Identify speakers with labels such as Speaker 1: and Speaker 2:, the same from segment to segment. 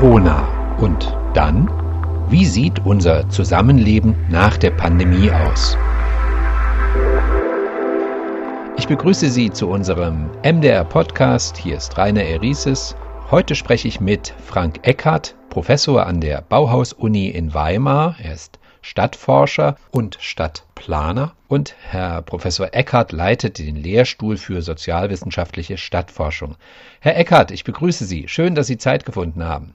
Speaker 1: Corona. Und dann? Wie sieht unser Zusammenleben nach der Pandemie aus? Ich begrüße Sie zu unserem MDR Podcast. Hier ist Rainer Erises. Heute spreche ich mit Frank Eckhardt, Professor an der Bauhaus-Uni in Weimar. Er ist Stadtforscher und Stadtplaner. Und Herr Professor Eckhardt leitet den Lehrstuhl für sozialwissenschaftliche Stadtforschung. Herr Eckhardt, ich begrüße Sie. Schön, dass Sie Zeit gefunden haben.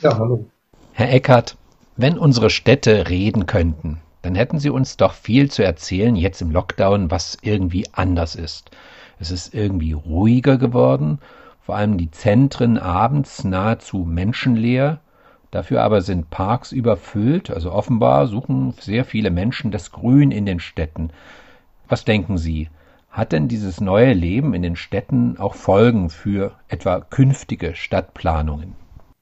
Speaker 2: Ja, hallo.
Speaker 1: Herr Eckhardt, wenn unsere Städte reden könnten, dann hätten sie uns doch viel zu erzählen, jetzt im Lockdown, was irgendwie anders ist. Es ist irgendwie ruhiger geworden, vor allem die Zentren abends nahezu menschenleer, Dafür aber sind Parks überfüllt, also offenbar suchen sehr viele Menschen das Grün in den Städten. Was denken Sie? Hat denn dieses neue Leben in den Städten auch Folgen für etwa künftige Stadtplanungen?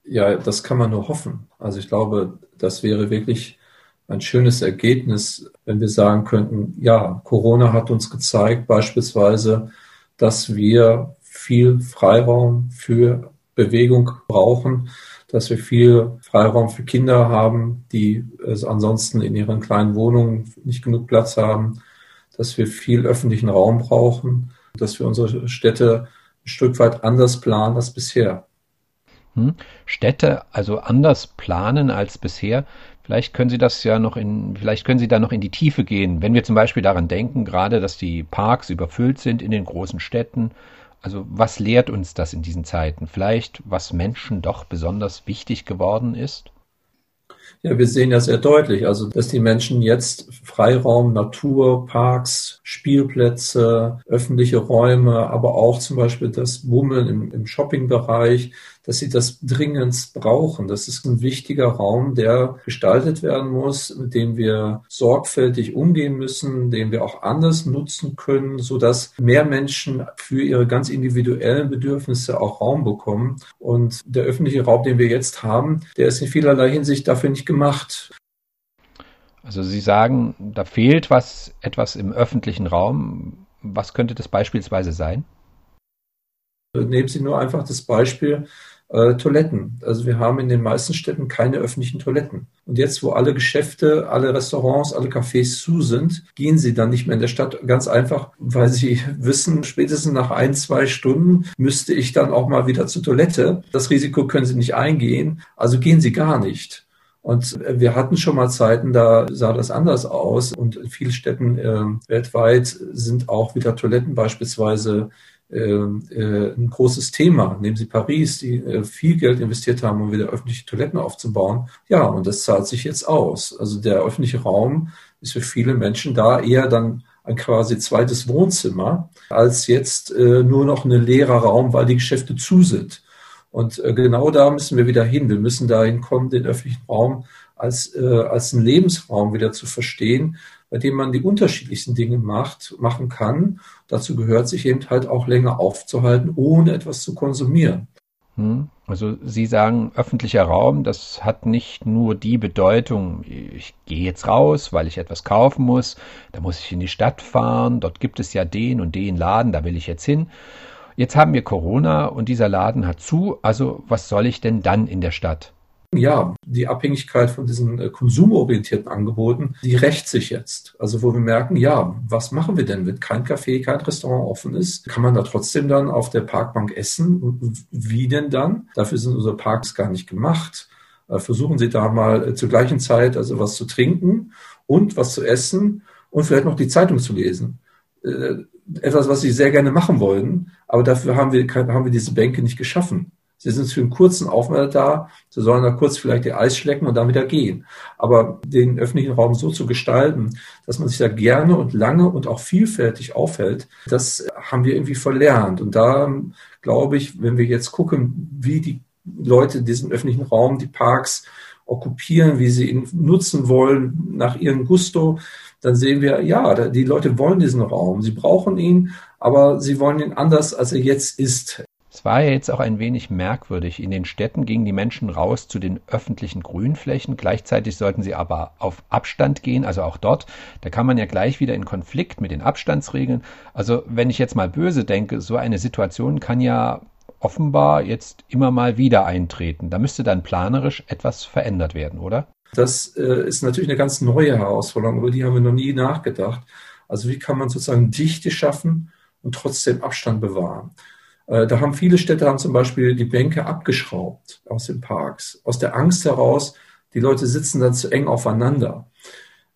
Speaker 2: Ja, das kann man nur hoffen. Also ich glaube, das wäre wirklich ein schönes Ergebnis, wenn wir sagen könnten, ja, Corona hat uns gezeigt beispielsweise, dass wir viel Freiraum für Bewegung brauchen, dass wir viel Freiraum für Kinder haben, die es ansonsten in ihren kleinen Wohnungen nicht genug Platz haben, dass wir viel öffentlichen Raum brauchen, dass wir unsere Städte ein Stück weit anders planen als bisher.
Speaker 1: Hm? Städte also anders planen als bisher. Vielleicht können Sie das ja noch in, vielleicht können Sie da noch in die Tiefe gehen, wenn wir zum Beispiel daran denken, gerade, dass die Parks überfüllt sind in den großen Städten, also was lehrt uns das in diesen Zeiten? Vielleicht, was Menschen doch besonders wichtig geworden ist?
Speaker 2: Ja, wir sehen ja sehr deutlich, also dass die Menschen jetzt Freiraum, Natur, Parks, Spielplätze, öffentliche Räume, aber auch zum Beispiel das Bummeln im, im Shoppingbereich, dass sie das dringend brauchen. Das ist ein wichtiger Raum, der gestaltet werden muss, mit dem wir sorgfältig umgehen müssen, den wir auch anders nutzen können, so dass mehr Menschen für ihre ganz individuellen Bedürfnisse auch Raum bekommen. Und der öffentliche Raum, den wir jetzt haben, der ist in vielerlei Hinsicht dafür nicht gemacht.
Speaker 1: Also Sie sagen, da fehlt was, etwas im öffentlichen Raum. Was könnte das beispielsweise sein?
Speaker 2: Nehmen Sie nur einfach das Beispiel äh, Toiletten. Also wir haben in den meisten Städten keine öffentlichen Toiletten. Und jetzt, wo alle Geschäfte, alle Restaurants, alle Cafés zu sind, gehen sie dann nicht mehr in der Stadt. Ganz einfach, weil sie wissen, spätestens nach ein, zwei Stunden müsste ich dann auch mal wieder zur Toilette. Das Risiko können sie nicht eingehen. Also gehen sie gar nicht. Und wir hatten schon mal Zeiten, da sah das anders aus. Und in vielen Städten äh, weltweit sind auch wieder Toiletten beispielsweise ein großes Thema. Nehmen Sie Paris, die äh, viel Geld investiert haben, um wieder öffentliche Toiletten aufzubauen. Ja, und das zahlt sich jetzt aus. Also der öffentliche Raum ist für viele Menschen da eher dann ein quasi zweites Wohnzimmer, als jetzt äh, nur noch ein leerer Raum, weil die Geschäfte zu sind. Und äh, genau da müssen wir wieder hin. Wir müssen dahin kommen, den öffentlichen Raum als, äh, als einen Lebensraum wieder zu verstehen, bei dem man die unterschiedlichsten Dinge macht, machen kann. Dazu gehört sich eben halt auch länger aufzuhalten, ohne etwas zu konsumieren.
Speaker 1: Hm. Also Sie sagen, öffentlicher Raum, das hat nicht nur die Bedeutung, ich gehe jetzt raus, weil ich etwas kaufen muss, da muss ich in die Stadt fahren, dort gibt es ja den und den Laden, da will ich jetzt hin. Jetzt haben wir Corona und dieser Laden hat zu, also was soll ich denn dann in der Stadt?
Speaker 2: Ja, die Abhängigkeit von diesen äh, konsumorientierten Angeboten, die rächt sich jetzt. Also wo wir merken, ja, was machen wir denn, wenn kein Café, kein Restaurant offen ist? Kann man da trotzdem dann auf der Parkbank essen? Wie denn dann? Dafür sind unsere Parks gar nicht gemacht. Äh, versuchen Sie da mal äh, zur gleichen Zeit also was zu trinken und was zu essen und vielleicht noch die Zeitung zu lesen. Etwas, was Sie sehr gerne machen wollen, aber dafür haben wir, haben wir diese Bänke nicht geschaffen. Sie sind für einen kurzen Aufenthalt da. Sie sollen da kurz vielleicht ihr Eis schlecken und dann wieder gehen. Aber den öffentlichen Raum so zu gestalten, dass man sich da gerne und lange und auch vielfältig aufhält, das haben wir irgendwie verlernt. Und da glaube ich, wenn wir jetzt gucken, wie die Leute diesen öffentlichen Raum, die Parks okkupieren, wie sie ihn nutzen wollen nach ihrem Gusto, dann sehen wir, ja, die Leute wollen diesen Raum, sie brauchen ihn, aber sie wollen ihn anders, als er jetzt ist.
Speaker 1: Es war ja jetzt auch ein wenig merkwürdig. In den Städten gingen die Menschen raus zu den öffentlichen Grünflächen. Gleichzeitig sollten sie aber auf Abstand gehen, also auch dort. Da kann man ja gleich wieder in Konflikt mit den Abstandsregeln. Also wenn ich jetzt mal böse denke, so eine Situation kann ja offenbar jetzt immer mal wieder eintreten. Da müsste dann planerisch etwas verändert werden, oder?
Speaker 2: Das äh, ist natürlich eine ganz neue Herausforderung, über die haben wir noch nie nachgedacht. Also wie kann man sozusagen Dichte schaffen und trotzdem Abstand bewahren? Äh, da haben viele Städte haben zum Beispiel die Bänke abgeschraubt aus den Parks, aus der Angst heraus, die Leute sitzen dann zu eng aufeinander.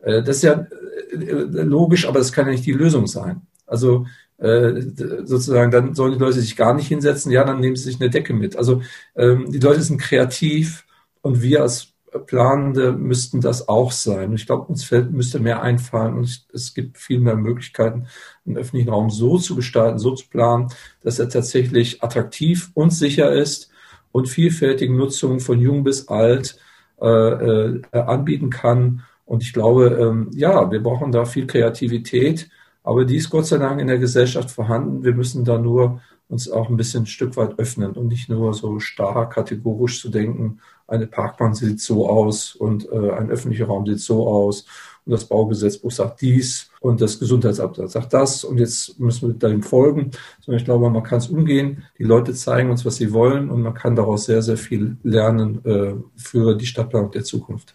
Speaker 2: Äh, das ist ja äh, logisch, aber das kann ja nicht die Lösung sein. Also sozusagen, dann sollen die Leute sich gar nicht hinsetzen, ja, dann nehmen sie sich eine Decke mit. Also ähm, die Leute sind kreativ und wir als Planende müssten das auch sein. Ich glaube, uns fällt, müsste mehr einfallen und es gibt viel mehr Möglichkeiten, den öffentlichen Raum so zu gestalten, so zu planen, dass er tatsächlich attraktiv und sicher ist und vielfältige Nutzungen von jung bis alt äh, äh, anbieten kann. Und ich glaube, ähm, ja, wir brauchen da viel Kreativität, aber die ist Gott sei Dank in der Gesellschaft vorhanden. Wir müssen da nur uns auch ein bisschen ein Stück weit öffnen und nicht nur so starr kategorisch zu denken, eine Parkbahn sieht so aus und äh, ein öffentlicher Raum sieht so aus und das Baugesetzbuch sagt dies und das Gesundheitsamt sagt das und jetzt müssen wir dem folgen, sondern ich glaube, man kann es umgehen. Die Leute zeigen uns, was sie wollen und man kann daraus sehr, sehr viel lernen äh, für die Stadtplanung der Zukunft.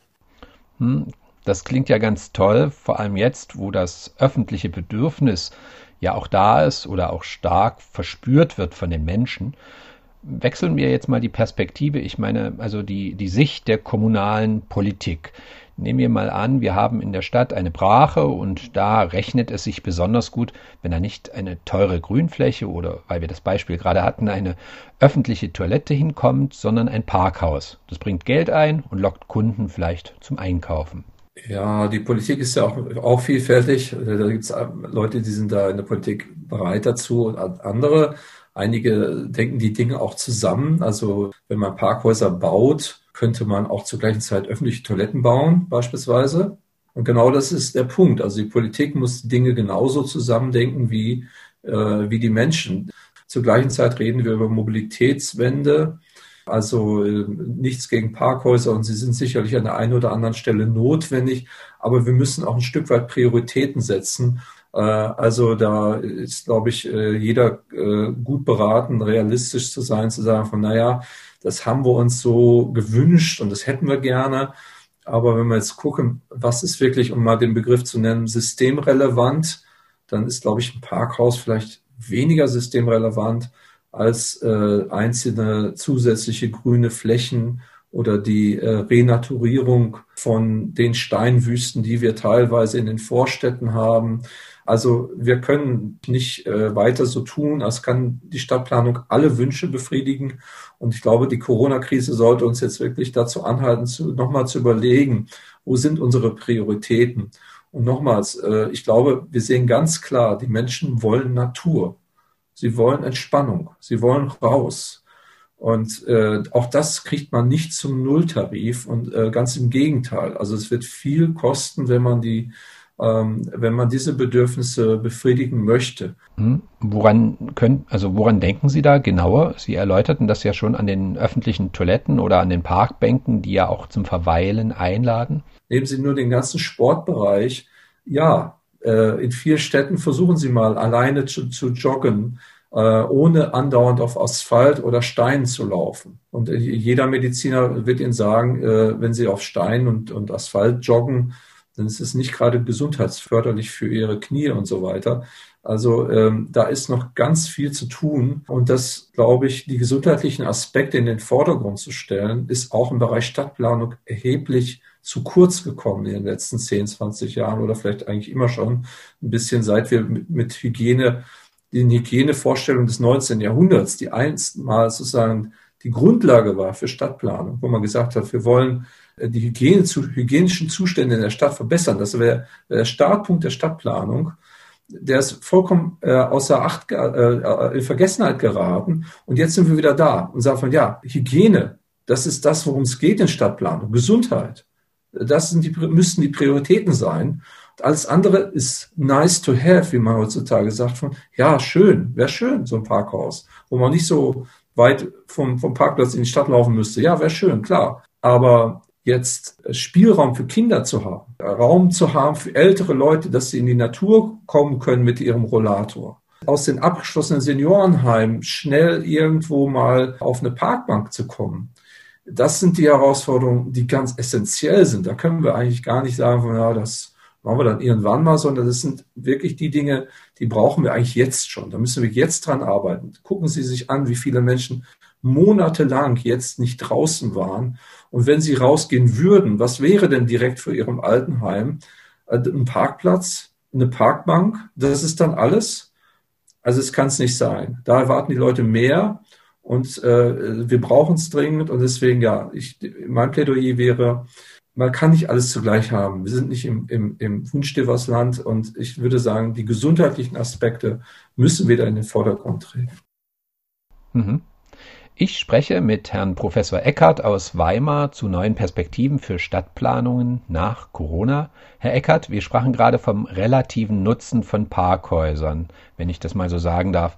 Speaker 1: Hm, das klingt ja ganz toll, vor allem jetzt, wo das öffentliche Bedürfnis ja auch da ist oder auch stark verspürt wird von den Menschen. Wechseln wir jetzt mal die Perspektive. Ich meine, also die, die Sicht der kommunalen Politik. Nehmen wir mal an, wir haben in der Stadt eine Brache und da rechnet es sich besonders gut, wenn da nicht eine teure Grünfläche oder, weil wir das Beispiel gerade hatten, eine öffentliche Toilette hinkommt, sondern ein Parkhaus. Das bringt Geld ein und lockt Kunden vielleicht zum Einkaufen.
Speaker 2: Ja, die Politik ist ja auch, auch vielfältig. Da gibt es Leute, die sind da in der Politik bereit dazu und andere. Einige denken die Dinge auch zusammen. Also wenn man Parkhäuser baut, könnte man auch zur gleichen Zeit öffentliche Toiletten bauen, beispielsweise. Und genau das ist der Punkt. Also die Politik muss Dinge genauso zusammendenken wie, äh, wie die Menschen. Zur gleichen Zeit reden wir über Mobilitätswende also äh, nichts gegen Parkhäuser und sie sind sicherlich an der einen oder anderen Stelle notwendig, aber wir müssen auch ein Stück weit Prioritäten setzen. Äh, also da ist, glaube ich, äh, jeder gut beraten, realistisch zu sein, zu sagen von, naja, das haben wir uns so gewünscht und das hätten wir gerne. Aber wenn wir jetzt gucken, was ist wirklich, um mal den Begriff zu nennen, systemrelevant, dann ist, glaube ich, ein Parkhaus vielleicht weniger systemrelevant als äh, einzelne zusätzliche grüne Flächen oder die äh, Renaturierung von den Steinwüsten, die wir teilweise in den Vorstädten haben. Also wir können nicht äh, weiter so tun, als kann die Stadtplanung alle Wünsche befriedigen. Und ich glaube, die Corona-Krise sollte uns jetzt wirklich dazu anhalten, zu, nochmal zu überlegen, wo sind unsere Prioritäten? Und nochmals, äh, ich glaube, wir sehen ganz klar, die Menschen wollen Natur. Sie wollen Entspannung. Sie wollen raus. Und äh, auch das kriegt man nicht zum Nulltarif und äh, ganz im Gegenteil. Also es wird viel kosten, wenn man die, ähm, wenn man diese Bedürfnisse befriedigen möchte.
Speaker 1: Hm. Woran können, also woran denken Sie da genauer? Sie erläuterten das ja schon an den öffentlichen Toiletten oder an den Parkbänken, die ja auch zum Verweilen einladen.
Speaker 2: Nehmen Sie nur den ganzen Sportbereich. Ja, äh, in vier Städten versuchen Sie mal alleine zu, zu joggen, ohne andauernd auf Asphalt oder Stein zu laufen. Und äh, jeder Mediziner wird Ihnen sagen, wenn Sie auf Stein und, und Asphalt joggen, dann ist es nicht gerade gesundheitsförderlich für Ihre Knie und so weiter. Also ähm, da ist noch ganz viel zu tun. Und das, glaube ich, die gesundheitlichen Aspekte in den Vordergrund zu stellen, ist auch im Bereich Stadtplanung erheblich zu kurz gekommen in den letzten 10, 20 Jahren oder vielleicht eigentlich immer schon ein bisschen, seit wir mit Hygiene, den Hygienevorstellungen des 19. Jahrhunderts, die einst mal sozusagen die Grundlage war für Stadtplanung, wo man gesagt hat, wir wollen äh, die Hygiene, hygienischen Zustände in der Stadt verbessern. Das wäre der Startpunkt der Stadtplanung. Der ist vollkommen äh, außer Acht, äh, äh, in Vergessenheit geraten. Und jetzt sind wir wieder da und sagen von, ja, Hygiene, das ist das, worum es geht in Stadtplanung. Gesundheit. Das sind die, müssten die Prioritäten sein. Alles andere ist nice to have, wie man heutzutage sagt. Von, ja, schön, wäre schön, so ein Parkhaus, wo man nicht so weit vom, vom Parkplatz in die Stadt laufen müsste. Ja, wäre schön, klar. Aber jetzt Spielraum für Kinder zu haben, Raum zu haben für ältere Leute, dass sie in die Natur kommen können mit ihrem Rollator, aus den abgeschlossenen Seniorenheimen schnell irgendwo mal auf eine Parkbank zu kommen. Das sind die Herausforderungen, die ganz essentiell sind. Da können wir eigentlich gar nicht sagen, ja, das machen wir dann irgendwann mal, sondern das sind wirklich die Dinge, die brauchen wir eigentlich jetzt schon. Da müssen wir jetzt dran arbeiten. Gucken Sie sich an, wie viele Menschen monatelang jetzt nicht draußen waren. Und wenn sie rausgehen würden, was wäre denn direkt vor ihrem Altenheim? Äh, ein Parkplatz, eine Parkbank, das ist dann alles. Also es kann es nicht sein. Da erwarten die Leute mehr und äh, wir brauchen es dringend und deswegen ja, ich, mein Plädoyer wäre, man kann nicht alles zugleich haben. Wir sind nicht im, im, im Wunschdivers-Land und ich würde sagen, die gesundheitlichen Aspekte müssen wieder in den Vordergrund treten.
Speaker 1: Mhm. Ich spreche mit Herrn Professor Eckert aus Weimar zu neuen Perspektiven für Stadtplanungen nach Corona. Herr Eckert, wir sprachen gerade vom relativen Nutzen von Parkhäusern, wenn ich das mal so sagen darf.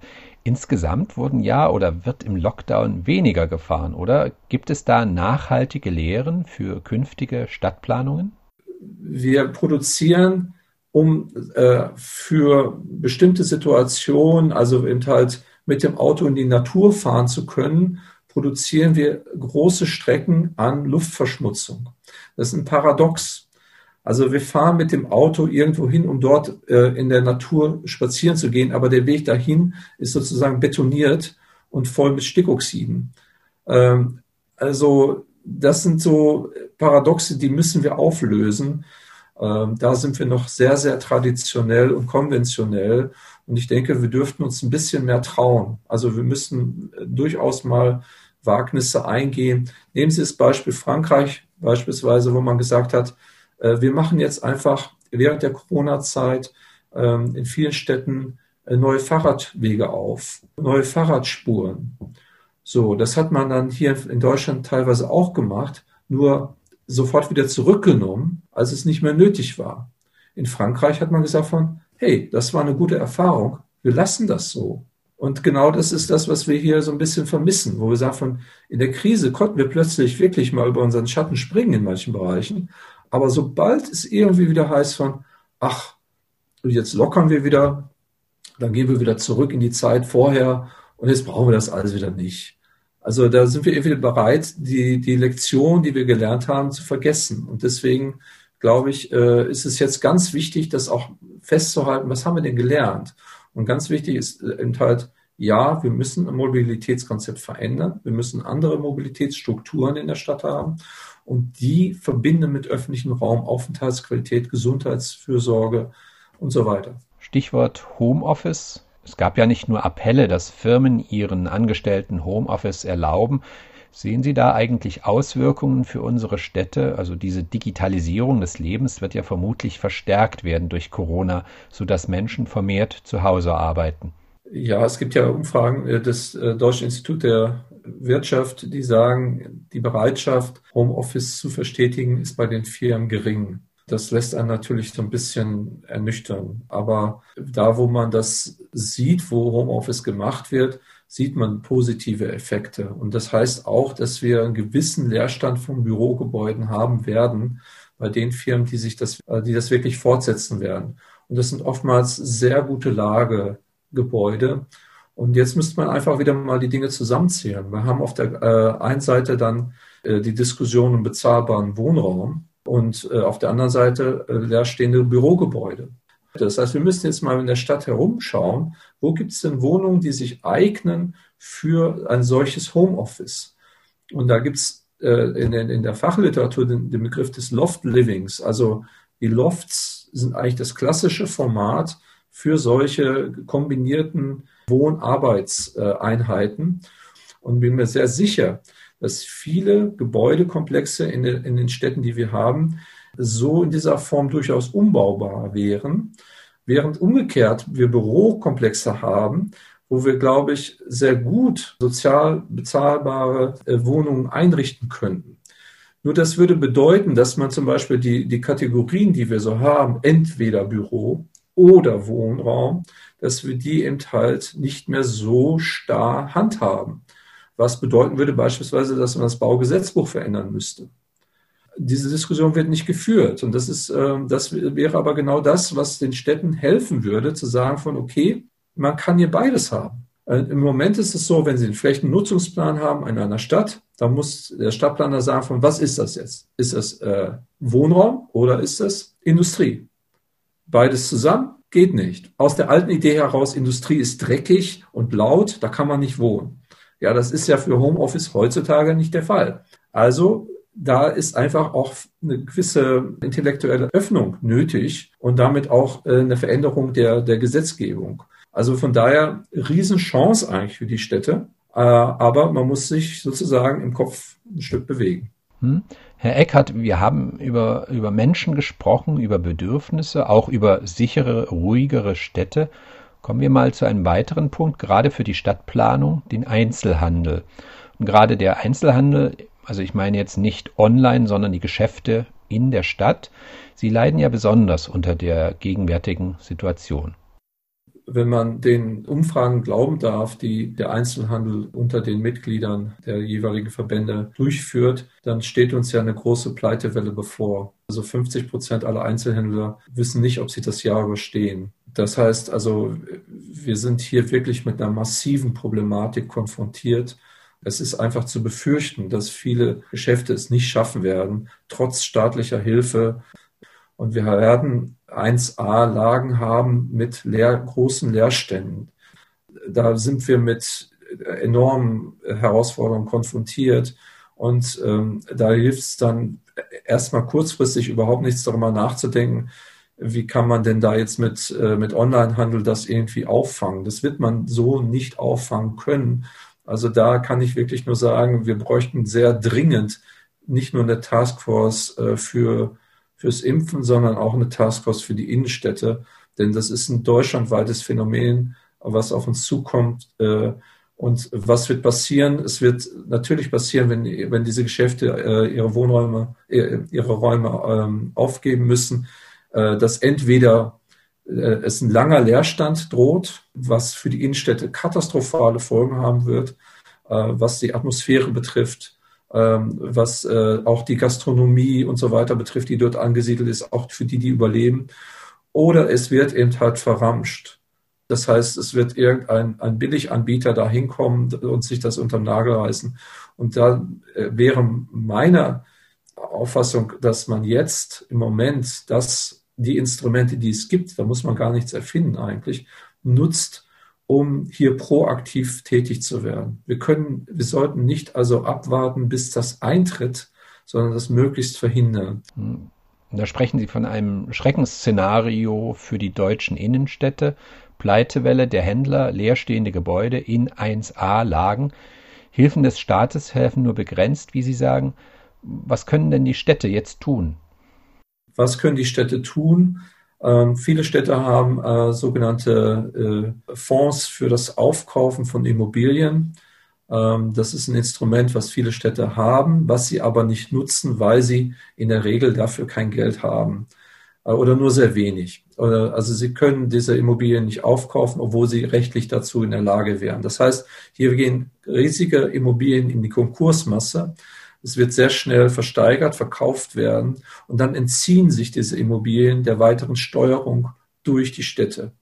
Speaker 1: Insgesamt wurden ja oder wird im Lockdown weniger gefahren, oder? Gibt es da nachhaltige Lehren für künftige Stadtplanungen?
Speaker 2: Wir produzieren, um äh, für bestimmte Situationen, also eben halt mit dem Auto in die Natur fahren zu können, produzieren wir große Strecken an Luftverschmutzung. Das ist ein Paradox. Also wir fahren mit dem Auto irgendwo hin, um dort äh, in der Natur spazieren zu gehen, aber der Weg dahin ist sozusagen betoniert und voll mit Stickoxiden. Ähm, also das sind so Paradoxe, die müssen wir auflösen. Ähm, da sind wir noch sehr, sehr traditionell und konventionell. Und ich denke, wir dürften uns ein bisschen mehr trauen. Also wir müssen äh, durchaus mal Wagnisse eingehen. Nehmen Sie das Beispiel Frankreich beispielsweise, wo man gesagt hat, wir machen jetzt einfach während der Corona-Zeit ähm, in vielen Städten äh, neue Fahrradwege auf, neue Fahrradspuren. So, das hat man dann hier in Deutschland teilweise auch gemacht, nur sofort wieder zurückgenommen, als es nicht mehr nötig war. In Frankreich hat man gesagt von, hey, das war eine gute Erfahrung, wir lassen das so. Und genau das ist das, was wir hier so ein bisschen vermissen, wo wir sagen, von, in der Krise konnten wir plötzlich wirklich mal über unseren Schatten springen in manchen Bereichen. Aber sobald es irgendwie wieder heißt von, ach, jetzt lockern wir wieder, dann gehen wir wieder zurück in die Zeit vorher und jetzt brauchen wir das alles wieder nicht. Also da sind wir irgendwie bereit, die, die Lektion, die wir gelernt haben, zu vergessen. Und deswegen glaube ich, äh, ist es jetzt ganz wichtig, das auch festzuhalten, was haben wir denn gelernt? Und ganz wichtig ist äh, eben halt, ja, wir müssen ein Mobilitätskonzept verändern. Wir müssen andere Mobilitätsstrukturen in der Stadt haben und die verbinden mit öffentlichem Raum, Aufenthaltsqualität, Gesundheitsfürsorge und so weiter.
Speaker 1: Stichwort Homeoffice. Es gab ja nicht nur Appelle, dass Firmen ihren Angestellten Homeoffice erlauben. Sehen Sie da eigentlich Auswirkungen für unsere Städte? Also diese Digitalisierung des Lebens wird ja vermutlich verstärkt werden durch Corona, sodass Menschen vermehrt zu Hause arbeiten.
Speaker 2: Ja, es gibt ja Umfragen äh, des äh, Deutschen Instituts der Wirtschaft, die sagen, die Bereitschaft, Homeoffice zu verstetigen, ist bei den Firmen gering. Das lässt einen natürlich so ein bisschen ernüchtern. Aber da, wo man das sieht, wo Homeoffice gemacht wird, sieht man positive Effekte. Und das heißt auch, dass wir einen gewissen Leerstand von Bürogebäuden haben werden bei den Firmen, die sich das, äh, die das wirklich fortsetzen werden. Und das sind oftmals sehr gute Lagegebäude. Und jetzt müsste man einfach wieder mal die Dinge zusammenzählen. Wir haben auf der äh, einen Seite dann äh, die Diskussion um bezahlbaren Wohnraum und äh, auf der anderen Seite äh, leerstehende Bürogebäude. Das heißt, wir müssen jetzt mal in der Stadt herumschauen, wo gibt es denn Wohnungen, die sich eignen für ein solches Homeoffice. Und da gibt es äh, in, in, der Fachliteratur den, den Begriff des Loft Livings. Also die Lofts sind eigentlich das klassische Format für solche kombinierten Wohn-Arbeitseinheiten. Und bin mir sehr sicher, dass viele Gebäudekomplexe in, den, in den Städten, die wir haben, so in dieser Form durchaus umbaubar wären, während umgekehrt wir Bürokomplexe haben, wo wir, glaube ich, sehr gut sozial bezahlbare äh, Wohnungen einrichten könnten. Nur das würde bedeuten, dass man zum Beispiel die, die Kategorien, die wir so haben, entweder Büro oder Wohnraum, dass wir die eben halt nicht mehr so starr handhaben. Was bedeuten würde beispielsweise, dass man das Baugesetzbuch verändern müsste diese Diskussion wird nicht geführt. Und das ist, ähm, das wäre aber genau das, was den Städten helfen würde, zu sagen von, okay, man kann hier beides haben. Äh, Im Moment ist es so, wenn Sie einen Flächennutzungsplan haben in einer Stadt, dann muss der Stadtplaner sagen, von was ist das jetzt? Ist das äh, Wohnraum oder ist das Industrie? Beides zusammen geht nicht. Aus der alten Idee heraus, Industrie ist dreckig und laut, da kann man nicht wohnen. Ja, das ist ja für Homeoffice heutzutage nicht der Fall. Also da ist einfach auch eine gewisse intellektuelle Öffnung nötig und damit auch äh, eine Veränderung der, der Gesetzgebung. Also von daher Riesenchance eigentlich für die Städte, äh, aber man muss sich sozusagen im Kopf ein Stück bewegen.
Speaker 1: Hm. Herr Eckert, wir haben über, über Menschen gesprochen, über Bedürfnisse, auch über sichere, ruhigere Städte. Kommen wir mal zu einem weiteren Punkt, gerade für die Stadtplanung, den Einzelhandel. Und gerade der Einzelhandel, also ich meine jetzt nicht online, sondern die Geschäfte in der Stadt, sie leiden ja besonders unter der gegenwärtigen Situation
Speaker 2: wenn man den Umfragen glauben darf, die der Einzelhandel unter den Mitgliedern der jeweiligen Verbände durchführt, dann steht uns ja eine große Pleitewelle bevor. Also 50 Prozent aller Einzelhändler wissen nicht, ob sie das Jahr überstehen. Das heißt also, wir sind hier wirklich mit einer massiven Problematik konfrontiert. Es ist einfach zu befürchten, dass viele Geschäfte es nicht schaffen werden, trotz staatlicher Hilfe. Und wir werden 1a-Lagen haben mit leer, großen Leerständen. Da sind wir mit enormen Herausforderungen konfrontiert. Und ähm, da hilft es dann erstmal kurzfristig überhaupt nichts darüber nachzudenken, wie kann man denn da jetzt mit, äh, mit Onlinehandel das irgendwie auffangen. Das wird man so nicht auffangen können. Also da kann ich wirklich nur sagen, wir bräuchten sehr dringend nicht nur eine Taskforce äh, für fürs Impfen, sondern auch eine Taskforce für die Innenstädte. Denn das ist ein deutschlandweites Phänomen, was auf uns zukommt. Äh, und was wird passieren? Es wird natürlich passieren, wenn, wenn diese Geschäfte äh, ihre Wohnräume, äh, ihre Räume ähm, aufgeben müssen, dass entweder es ein langer Leerstand droht, was für die Innenstädte katastrophale Folgen haben wird, was die Atmosphäre betrifft, was äh, auch die Gastronomie und so weiter betrifft, die dort angesiedelt ist, auch für die, die überleben. Oder es wird eben halt verramscht. Das heißt, es wird irgendein ein Billiganbieter da hinkommen und sich das unterm Nagel reißen. Und da äh, wäre meine Auffassung, dass man jetzt im Moment das, die Instrumente, die es gibt, da muss man gar nichts erfinden eigentlich, nutzt, um hier proaktiv tätig zu werden. Wir können, wir sollten nicht also abwarten, bis das eintritt, sondern das möglichst verhindern. Hm.
Speaker 1: Da sprechen Sie von einem Schreckensszenario für die deutschen Innenstädte. Pleitewelle der Händler, leerstehende Gebäude in 1a-Lagen. Hilfen des Staates helfen nur begrenzt, wie Sie sagen. Was können denn die Städte jetzt tun?
Speaker 2: Was können die Städte tun? Ähm, viele Städte haben äh, sogenannte äh, Fonds für das Aufkaufen von Immobilien. Ähm, das ist ein Instrument, was viele Städte haben, was sie aber nicht nutzen, weil sie in der Regel dafür kein Geld haben äh, oder nur sehr wenig. Also sie können diese Immobilien nicht aufkaufen, obwohl sie rechtlich dazu in der Lage wären. Das heißt, hier gehen riesige Immobilien in die Konkursmasse. Es wird sehr schnell versteigert, verkauft werden und dann entziehen sich diese Immobilien der weiteren Steuerung durch die Städte.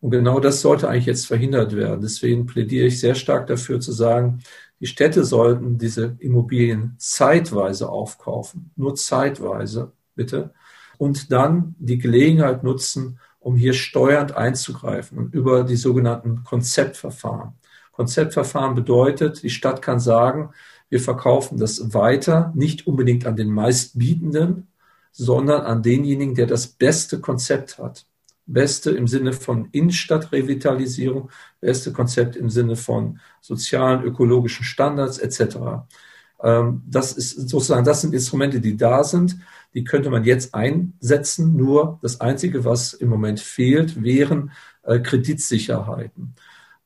Speaker 2: Und genau das sollte eigentlich jetzt verhindert werden. Deswegen plädiere ich sehr stark dafür zu sagen, die Städte sollten diese Immobilien zeitweise aufkaufen, nur zeitweise, bitte, und dann die Gelegenheit nutzen, um hier steuernd einzugreifen und über die sogenannten Konzeptverfahren. Konzeptverfahren bedeutet, die Stadt kann sagen, wir verkaufen das weiter, nicht unbedingt an den meistbietenden, sondern an denjenigen, der das beste Konzept hat. Beste im Sinne von Innenstadtrevitalisierung, beste Konzept im Sinne von sozialen, ökologischen Standards etc. Ähm, das ist sozusagen, das sind Instrumente, die da sind. Die könnte man jetzt einsetzen. Nur das Einzige, was im Moment fehlt, wären äh, Kreditsicherheiten.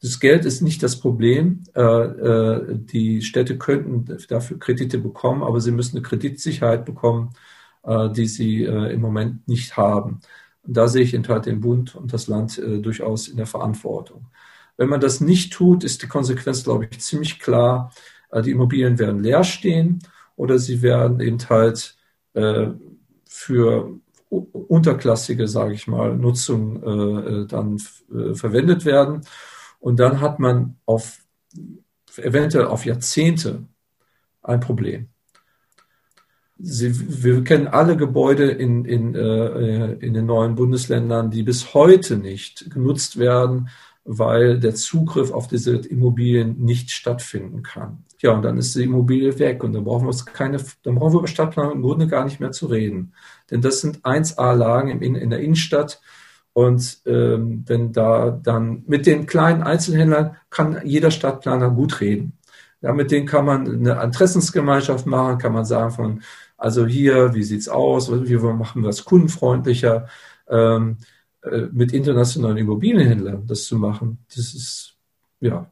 Speaker 2: Das Geld ist nicht das Problem. Äh, äh, die Städte könnten dafür Kredite bekommen, aber sie müssen eine Kreditsicherheit bekommen, äh, die sie im Moment nicht haben. Und da sehe ich halt den Bund und das Land durchaus in der Verantwortung. Wenn man das nicht tut, ist die Konsequenz, glaube ich, ziemlich klar. Die Immobilien werden leer stehen oder sie werden eben halt für unterklassige, sage ich mal, Nutzung dann verwendet werden. Und dann hat man auf eventuell auf Jahrzehnte ein Problem. Sie, wir kennen alle Gebäude in, in, äh, in den neuen Bundesländern, die bis heute nicht genutzt werden, weil der Zugriff auf diese Immobilien nicht stattfinden kann. Ja, und dann ist die Immobilie weg und dann brauchen wir keine, dann brauchen wir über Stadtplanung im Grunde gar nicht mehr zu reden. Denn das sind 1A-Lagen in, in der Innenstadt. Und ähm, wenn da dann mit den kleinen Einzelhändlern kann jeder Stadtplaner gut reden. Ja, mit denen kann man eine Interessensgemeinschaft machen, kann man sagen von, also hier, wie sieht's aus, wie machen wir das kundenfreundlicher. Ähm, äh, mit internationalen Immobilienhändlern das zu machen, das ist, ja,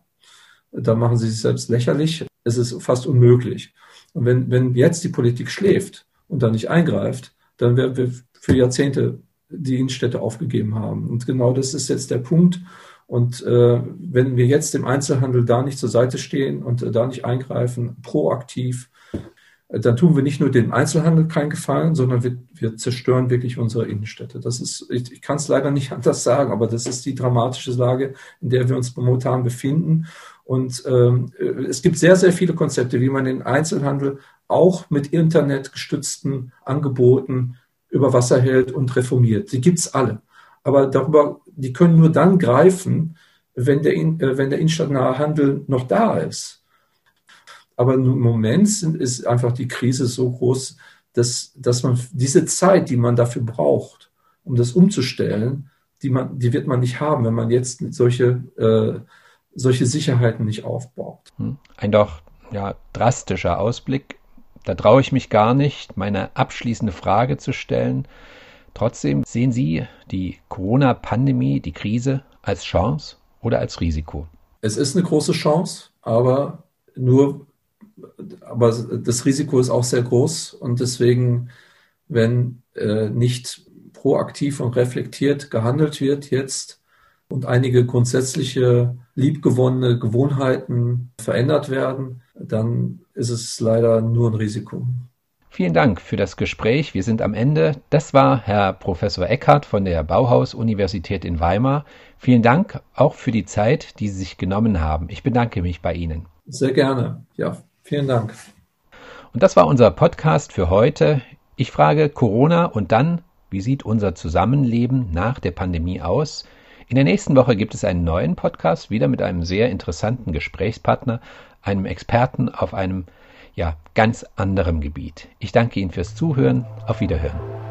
Speaker 2: da machen sie sich selbst lächerlich. Es ist fast unmöglich. Und wenn, wenn jetzt die Politik schläft und da nicht eingreift, dann werden wir für Jahrzehnte die Innenstädte aufgegeben haben. Und genau das ist jetzt der Punkt. Und äh, wenn wir jetzt dem Einzelhandel da nicht zur Seite stehen und äh, da nicht eingreifen, proaktiv, dann tun wir nicht nur dem Einzelhandel keinen Gefallen, sondern wir, wir zerstören wirklich unsere Innenstädte. Das ist, ich, ich kann es leider nicht anders sagen, aber das ist die dramatische Lage, in der wir uns momentan befinden. Und ähm, es gibt sehr, sehr viele Konzepte, wie man den Einzelhandel auch mit internetgestützten Angeboten über Wasser hält und reformiert. Die gibt's alle. Aber darüber, die können nur dann greifen, wenn der, äh, wenn der innenstadtnahe Handel noch da ist. Aber im Moment ist einfach die Krise so groß, dass, dass man diese Zeit, die man dafür braucht, um das umzustellen, die, man, die wird man nicht haben, wenn man jetzt solche, äh, solche Sicherheiten nicht aufbaut.
Speaker 1: Hm. Ein doch ja, drastischer Ausblick. Da traue ich mich gar nicht, meine abschließende Frage zu stellen. Trotzdem sehen Sie die Corona-Pandemie, die Krise als Chance oder als Risiko?
Speaker 2: Es ist eine große Chance, aber nur aber das Risiko ist auch sehr groß und deswegen, wenn äh, nicht proaktiv und reflektiert gehandelt wird jetzt und einige grundsätzliche liebgewonnene Gewohnheiten verändert werden, dann ist es leider nur ein Risiko.
Speaker 1: Vielen Dank für das Gespräch. Wir sind am Ende. Das war Herr Professor Eckhardt von der Bauhaus-Universität in Weimar. Vielen Dank auch für die Zeit, die Sie sich genommen haben. Ich bedanke mich bei Ihnen.
Speaker 2: Sehr gerne. Ja, Vielen Dank.
Speaker 1: Und das war unser Podcast für heute. Ich frage Corona und dann, wie sieht unser Zusammenleben nach der Pandemie aus? In der nächsten Woche gibt es einen neuen Podcast, wieder mit einem sehr interessanten Gesprächspartner, einem Experten auf einem ja, ganz anderem Gebiet. Ich danke Ihnen fürs Zuhören. Auf Wiederhören.